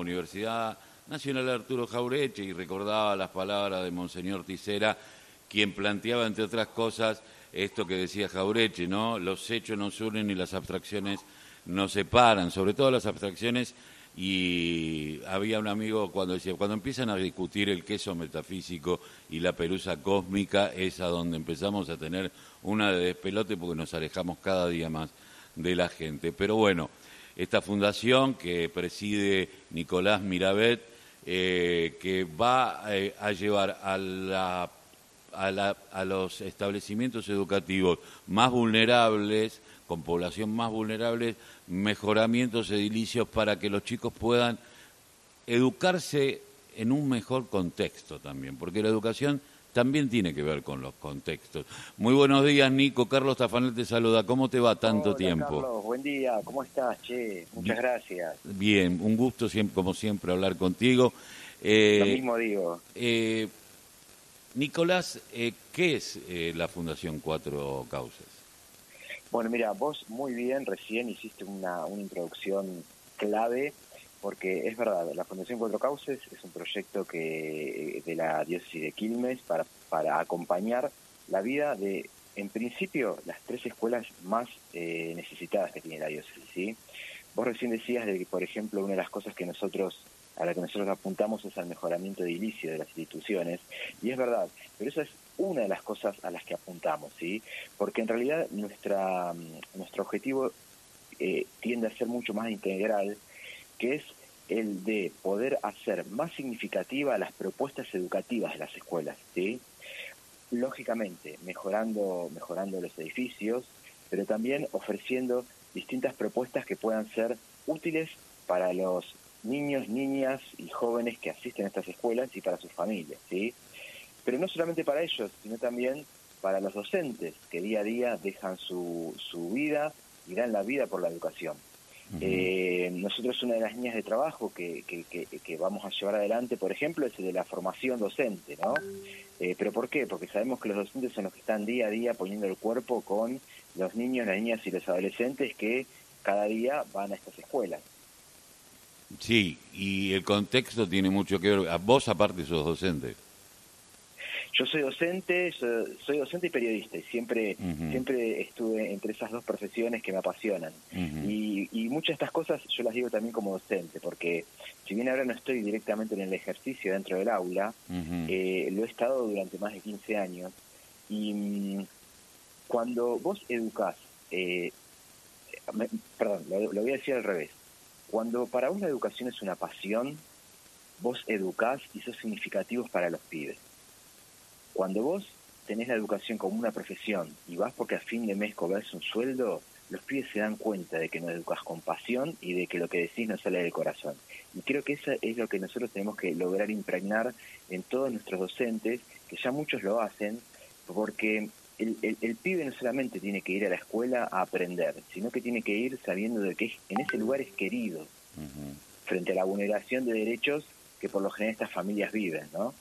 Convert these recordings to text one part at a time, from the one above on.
Universidad Nacional Arturo Jaureche y recordaba las palabras de Monseñor Tisera, quien planteaba, entre otras cosas, esto que decía Jaureche, ¿no? Los hechos nos unen y las abstracciones nos separan, sobre todo las abstracciones y había un amigo cuando decía, cuando empiezan a discutir el queso metafísico y la pelusa cósmica, es a donde empezamos a tener una de despelote porque nos alejamos cada día más de la gente. Pero bueno, esta fundación que preside Nicolás Mirabet, eh, que va eh, a llevar a, a, los establecimientos educativos más vulnerables, con población más vulnerable, mejoramientos edilicios para que los chicos puedan educarse en un mejor contexto también, porque la educación también tiene que ver con los contextos. Muy buenos días, Nico. Carlos Tafanel te saluda. ¿Cómo te va tanto tiempo? Carlos, buen día. ¿Cómo estás, Che? Muchas gracias. Bien, un gusto, siempre, como siempre, hablar contigo. Eh, Lo mismo digo. Eh, Nicolás, eh, ¿qué es la Fundación Cuatro Causas? Bueno, mira, vos muy bien recién hiciste una, una introducción clave porque es verdad, la Fundación Cuatro Cauces es un proyecto que de la diócesis de Quilmes para, para acompañar la vida de, en principio, las tres escuelas más eh, necesitadas que tiene la diócesis. ¿sí? Vos recién decías de que, por ejemplo, una de las cosas que nosotros a la que nosotros apuntamos es al mejoramiento de inicio de las instituciones, y es verdad, pero esa es una de las cosas a las que apuntamos, ¿sí? Porque en realidad nuestra, nuestro objetivo eh, tiende a ser mucho más integral que es el de poder hacer más significativa las propuestas educativas de las escuelas, ¿sí? Lógicamente, mejorando, mejorando los edificios, pero también ofreciendo distintas propuestas que puedan ser útiles para los niños, niñas y jóvenes que asisten a estas escuelas y para sus familias, ¿sí? Pero no solamente para ellos, sino también para los docentes que día a día dejan su, su vida y dan la vida por la educación. Eh, nosotros una de las líneas de trabajo que, que, vamos a llevar adelante, por ejemplo, es el de la formación docente, ¿no? Eh, ¿Pero por qué? Porque sabemos que los docentes son los que están día a día poniendo el cuerpo con los niños, las niñas y los adolescentes que cada día van a estas escuelas. Sí, y el contexto tiene mucho que ver. Vos aparte sos docente. Yo soy docente, soy docente y periodista y siempre, siempre estuve entre esas dos profesiones que me apasionan. y, muchas de estas cosas yo las digo también como docente, porque si bien ahora no estoy directamente en el ejercicio dentro del aula, eh, lo he estado durante más de 15 años. Y mm, cuando vos educás, eh, perdón, lo, voy a decir al revés, cuando para una educación es una pasión, vos educás y sos significativos para los pibes. Cuando vos tenés la educación como una profesión y vas porque a fin de mes cobras un sueldo, los pibes se dan cuenta de que no educas con pasión y de que lo que decís no sale del corazón. Y creo que eso es lo que nosotros tenemos que lograr impregnar en todos nuestros docentes, que ya muchos lo hacen, porque el, el, pibe no solamente tiene que ir a la escuela a aprender, sino que tiene que ir sabiendo de que en ese lugar es querido, frente a la vulneración de derechos que por lo general estas familias viven, ¿no?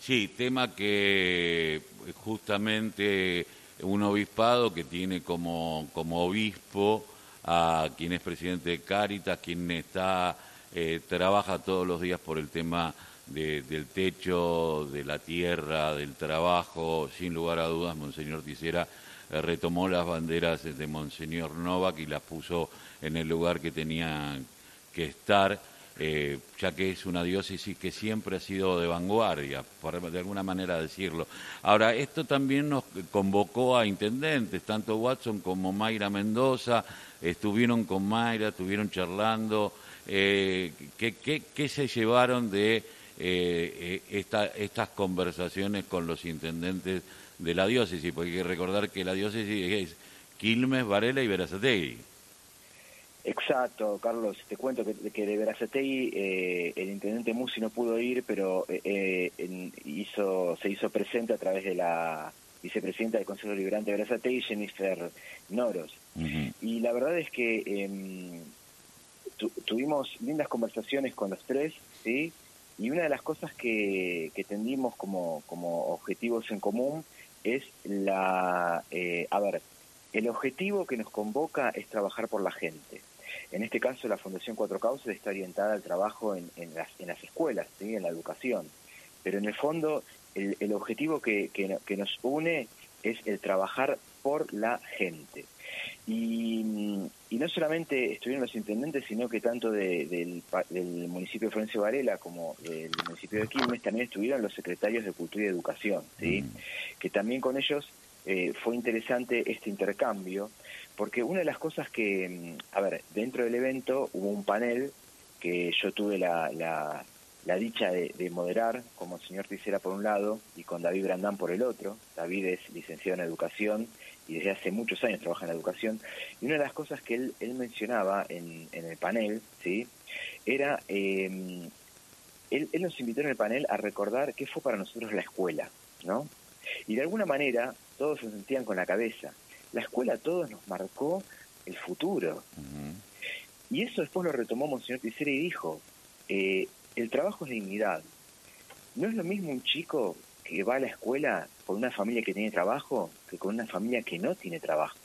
Sí, tema que justamente un obispado que tiene como, como obispo a quien es presidente de Cáritas, quien está eh, trabaja todos los días por el tema del techo, de la tierra, del trabajo, sin lugar a dudas, Monseñor Tisera eh, retomó las banderas de Monseñor Novak y las puso en el lugar que tenían que estar eh, ya que es una diócesis que siempre ha sido de vanguardia, por de alguna manera decirlo. Ahora, esto también nos convocó a intendentes, tanto Watson como Mayra Mendoza, estuvieron con Mayra, estuvieron charlando. Eh, ¿qué, se llevaron de eh, estas conversaciones con los intendentes de la diócesis? Porque hay que recordar que la diócesis es Quilmes, Varela y Verazategui. Exacto, Carlos, te cuento que, que de Verazategui eh, el intendente Musi no pudo ir, pero eh, eh hizo, se hizo presente a través de la vicepresidenta del Consejo Liberante de Verazategui, Jennifer Noros. Y la verdad es que em, tuvimos lindas conversaciones con los tres, ¿sí? Y una de las cosas que, que tendimos como, como objetivos en común es la... Eh, a ver, el objetivo que nos convoca es trabajar por la gente. En este caso, la Fundación Cuatro Causas está orientada al trabajo en, las, en las, escuelas, ¿sí? en la educación. Pero en el fondo, el, objetivo que, que, nos une es el trabajar por la gente. Y, no solamente estuvieron los intendentes, sino que tanto del, municipio de Florencio Varela como del municipio de Quilmes también estuvieron los secretarios de Cultura y Educación, ¿sí? Mm. que también con ellos eh, fue interesante este intercambio, porque una de las cosas que, mm, a ver, dentro del evento hubo un panel que yo tuve la, la, dicha de, moderar, como el señor Ticera por un lado y con David Brandán por el otro. David es licenciado en educación y desde hace muchos años trabaja en la educación. Y una de las cosas que él, él mencionaba en, en el panel, ¿sí? Era, eh, él, él nos invitó en el panel a recordar qué fue para nosotros la escuela, ¿no? Y de alguna manera todos se sentían con la cabeza. La escuela a todos nos marcó el futuro. Y eso después lo retomó Monseñor Ticera y dijo, eh, el trabajo es dignidad. No es lo mismo un chico que va a la escuela con una familia que tiene trabajo que con una familia que no tiene trabajo.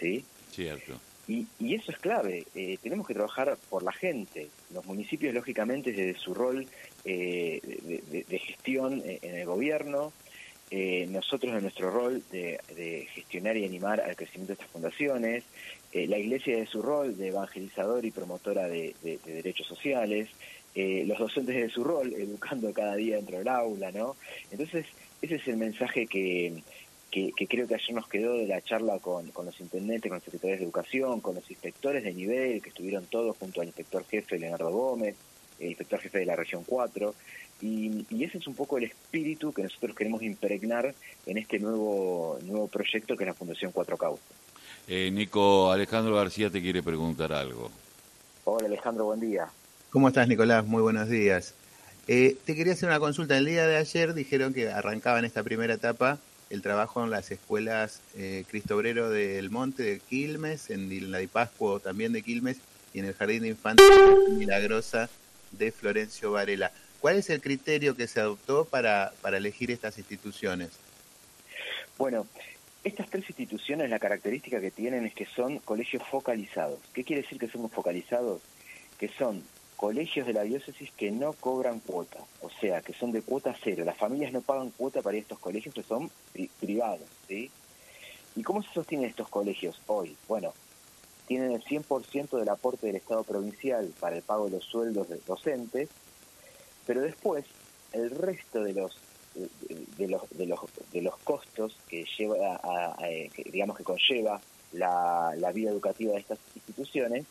¿Sí? Cierto. Y, y eso es clave. Eh, tenemos que trabajar por la gente. Los municipios, lógicamente, desde su rol eh, de, gestión en el gobierno, eh, nosotros en nuestro rol de, gestionar y animar al crecimiento de estas fundaciones, eh, la Iglesia de su rol de evangelizador y promotora de, derechos sociales, eh, los docentes de su rol educando cada día dentro del aula, ¿no? Entonces, ese es el mensaje que, que, creo que ayer nos quedó de la charla con, con, los intendentes, con los secretarios de educación, con los inspectores de nivel, que estuvieron todos junto al inspector jefe Leonardo Gómez, el inspector jefe de la región 4, y, ese es un poco el espíritu que nosotros queremos impregnar en este nuevo, nuevo proyecto que es la Fundación Cuatro Causas. Eh, Nico, Alejandro García te quiere preguntar algo. Hola Alejandro, buen día. ¿Cómo estás Nicolás? Muy buenos días. Eh, te quería hacer una consulta. El día de ayer dijeron que arrancaba en esta primera etapa el trabajo en las escuelas eh, Cristo Obrero del Monte de Quilmes, en la de Pascua también de Quilmes y en el Jardín de Infantes Milagrosa de Florencio Varela. ¿Cuál es el criterio que se adoptó para, para elegir estas instituciones? Bueno, estas tres instituciones la característica que tienen es que son colegios focalizados. ¿Qué quiere decir que somos focalizados? Que son colegios de la diócesis que no cobran cuota, o sea, que son de cuota cero. Las familias no pagan cuota para estos colegios que son privados, ¿sí? ¿Y cómo se sostienen estos colegios hoy? Bueno, tienen el 100% del aporte del Estado provincial para el pago de los sueldos de docentes, pero después el resto de los de, los de los de los costos que lleva a, digamos que conlleva la, la, vida educativa de estas instituciones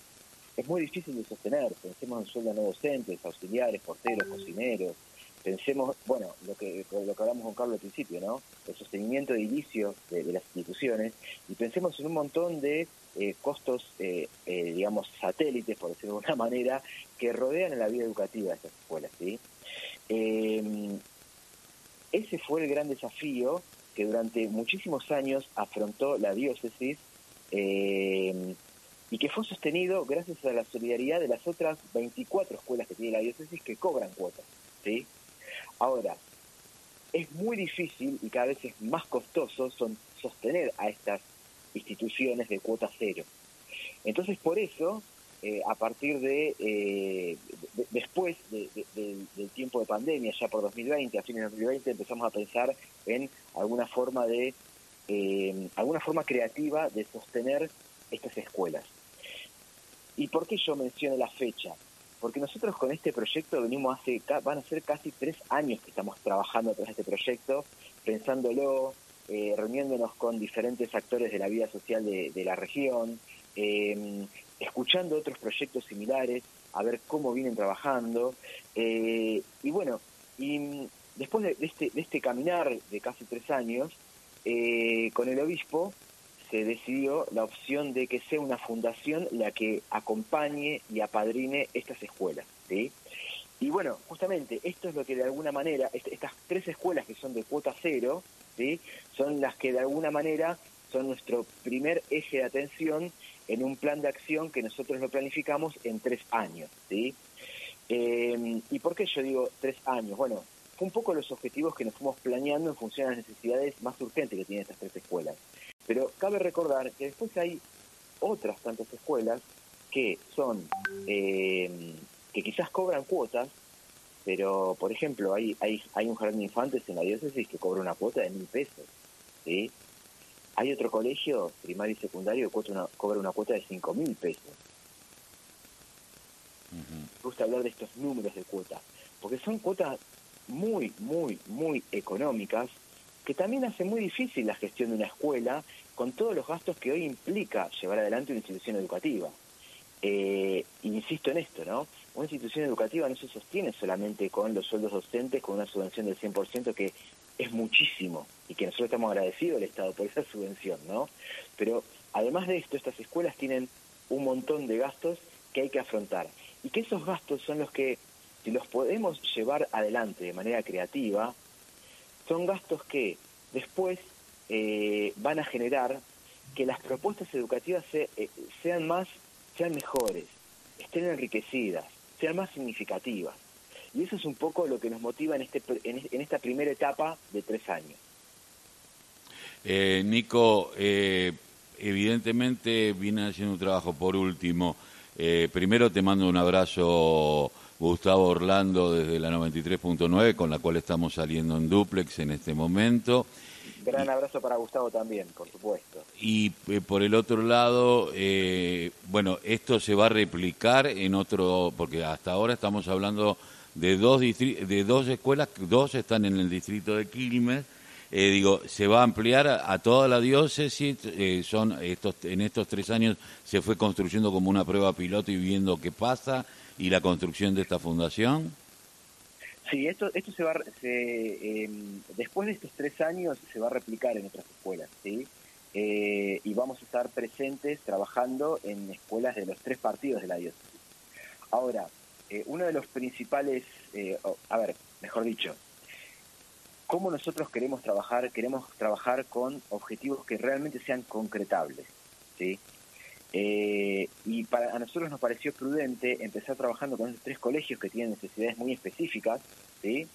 es muy difícil de sostener pensemos en sueldos no docentes auxiliares porteros cocineros pensemos bueno lo que lo que hablamos con Carlos al principio no el sostenimiento de inicio de, las instituciones y pensemos en un montón de eh, costos eh, eh, digamos satélites por decirlo de alguna manera que rodean la vida educativa de estas escuelas. ¿sí? Eh, ese fue el gran desafío que durante muchísimos años afrontó la diócesis eh, y que fue sostenido gracias a la solidaridad de las otras 24 escuelas que tiene la diócesis que cobran cuotas. ¿sí? Ahora, es muy difícil y cada vez es más costoso son, sostener a estas instituciones de cuota cero. Entonces, por eso, eh, a partir de, eh, después del tiempo de pandemia, ya por 2020, a fines de 2020, empezamos a pensar en alguna forma de eh, alguna forma creativa de sostener estas escuelas. ¿Y por qué yo menciono la fecha? Porque nosotros con este proyecto venimos hace, van a ser casi tres años que estamos trabajando de este proyecto, pensándolo, reuniéndonos con diferentes actores de la vida social de, la región, eh, escuchando otros proyectos similares, a ver cómo vienen trabajando. Eh, y bueno, y después de, este, de este caminar de casi tres años, eh, con el obispo se decidió la opción de que sea una fundación la que acompañe y apadrine estas escuelas. ¿sí? Y bueno, justamente esto es lo que de alguna manera, estas tres escuelas que son de cuota cero, ¿sí? son las que de alguna manera son nuestro primer eje de atención en un plan de acción que nosotros lo planificamos en tres años. ¿sí? Eh, ¿Y por qué yo digo tres años? Bueno, fue un poco los objetivos que nos fuimos planeando en función de las necesidades más urgentes que tienen estas tres escuelas. Pero cabe recordar que después hay otras tantas escuelas que son, eh, que quizás cobran cuotas, pero, por ejemplo, hay, hay, hay un jardín de infantes en la diócesis que cobra una cuota de mil pesos, ¿sí? Hay otro colegio, primario y secundario, que cobra una, cuota de cinco mil pesos. Me gusta hablar de estos números de cuotas, porque son cuotas muy, muy, muy económicas que también hace muy difícil la gestión de una escuela con todos los gastos que hoy implica llevar adelante una institución educativa. Eh, insisto en esto, ¿no? Una institución educativa no se sostiene solamente con los sueldos docentes, con una subvención del 100%, que es muchísimo, y que nosotros estamos agradecidos al Estado por esa subvención, ¿no? Pero además de esto, estas escuelas tienen un montón de gastos que hay que afrontar, y que esos gastos son los que, si los podemos llevar adelante de manera creativa, son gastos que después eh, van a generar que las propuestas educativas eh, sean más, sean mejores, estén enriquecidas, sean más significativas. Y eso es un poco lo que nos motiva en, este, en, esta primera etapa de tres años. Eh, Nico, evidentemente viene haciendo un trabajo por último. primero te mando un abrazo Gustavo Orlando desde la 93.9, con la cual estamos saliendo en duplex en este momento. Gran abrazo para Gustavo también, por supuesto. Y eh, por el otro lado, eh, bueno, esto se va a replicar en otro, porque hasta ahora estamos hablando de dos, de dos escuelas, dos están en el distrito de Quilmes. Eh, digo, se va a ampliar a, toda la diócesis. son estos, en estos tres años se fue construyendo como una prueba piloto y viendo qué pasa y la construcción de esta fundación? Sí, esto, esto se va, se, em, después de estos tres años se va a replicar en otras escuelas, ¿sí? Eh, y vamos a estar presentes trabajando en escuelas de los tres partidos de la diócesis. Ahora, eh, uno de los principales, eh, a ver, mejor dicho, ¿cómo nosotros queremos trabajar? Queremos trabajar con objetivos que realmente sean concretables, ¿sí? Eh, y para, a nosotros nos pareció prudente empezar trabajando con esos tres colegios que tienen necesidades muy específicas, ¿sí?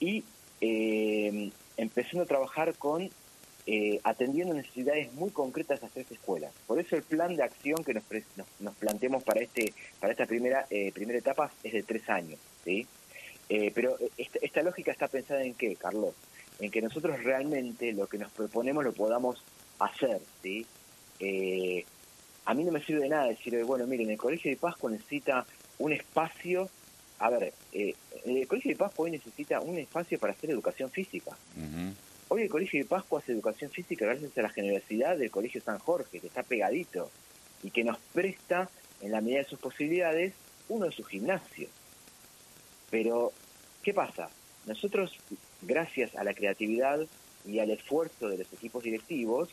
Y eh, empezando a trabajar con eh, atendiendo necesidades muy concretas de esas tres escuelas. Por eso el plan de acción que nos, planteamos para este para esta primera primera etapa es de tres años, ¿sí? pero esta, esta lógica está pensada en qué, Carlos? En que nosotros realmente lo que nos proponemos lo podamos hacer, ¿sí? A mí no me sirve de nada decir, bueno, miren, el Colegio de Pascua necesita un espacio, a ver, eh, el Colegio de Pascua hoy necesita un espacio para hacer educación física. Hoy el Colegio de Pascua hace educación física gracias a la generosidad del Colegio San Jorge, que está pegadito y que nos presta, en la medida de sus posibilidades, uno de sus gimnasios. Pero, ¿qué pasa? Nosotros, gracias a la creatividad y al esfuerzo de los equipos directivos,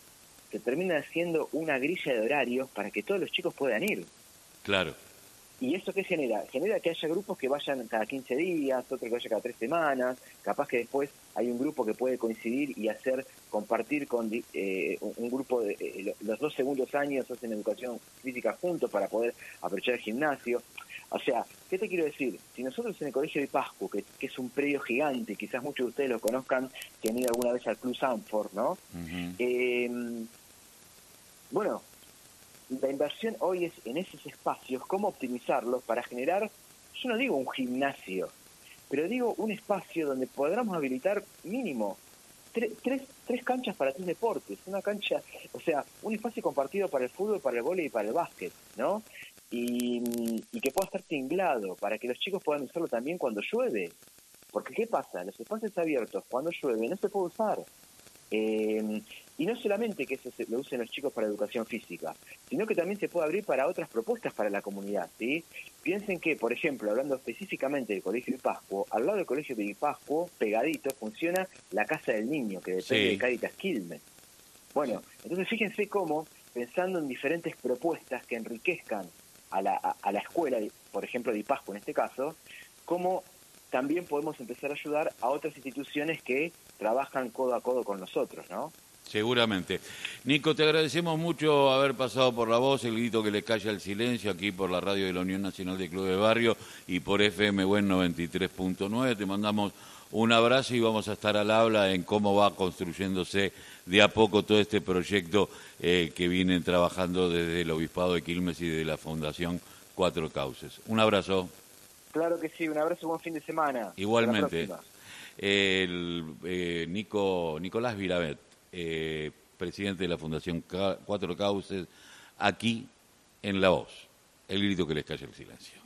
se termina haciendo una grilla de horarios para que todos los chicos puedan ir. Claro. ¿Y eso qué genera? Genera que haya grupos que vayan cada 15 días, otro que vaya cada 3 semanas, capaz que después hay un grupo que puede coincidir y hacer, compartir con eh, un grupo de eh, los dos segundos años hacen educación física juntos para poder aprovechar el gimnasio. O sea, ¿qué te quiero decir? Si nosotros en el Colegio de Pascu, que, es un predio gigante, quizás muchos de ustedes lo conozcan, que han ido alguna vez al Club Sanford, ¿no? Bueno, la inversión hoy es en esos espacios, cómo optimizarlos para generar, yo no digo un gimnasio, pero digo un espacio donde podamos habilitar mínimo tres, tres, canchas para tres deportes, una cancha, o sea, un espacio compartido para el fútbol, para el vóley y para el básquet, ¿no? Y, y que pueda estar tinglado para que los chicos puedan usarlo también cuando llueve. Porque ¿qué pasa? Los espacios abiertos cuando llueve no se puede usar. Eh, y no solamente que eso se, lo usen los chicos para educación física, sino que también se puede abrir para otras propuestas para la comunidad. ¿sí? Piensen que, por ejemplo, hablando específicamente del Colegio de Pascuo, al lado del Colegio de Pascuo, pegadito, funciona la Casa del Niño, que depende de Caritas Quilmes. Bueno, entonces fíjense cómo, pensando en diferentes propuestas que enriquezcan a la, a, la escuela, por ejemplo, de Pascuo en este caso, cómo también podemos empezar a ayudar a otras instituciones que trabajan codo a codo con nosotros, ¿no? Seguramente. Nico, te agradecemos mucho haber pasado por la voz, el grito que le calla el silencio aquí por la radio de la Unión Nacional de Club de Barrio y por FM Buen 93.9. Te mandamos un abrazo y vamos a estar al habla en cómo va construyéndose de a poco todo este proyecto eh, que vienen trabajando desde el Obispado de Quilmes y de la Fundación Cuatro Cauces. Un abrazo. Claro que sí, un abrazo y buen fin de semana. Igualmente. El, eh, Nico, Nicolás Virabet, eh, presidente de la Fundación Cuatro Cauces, aquí en La Voz. El grito que les calla el silencio.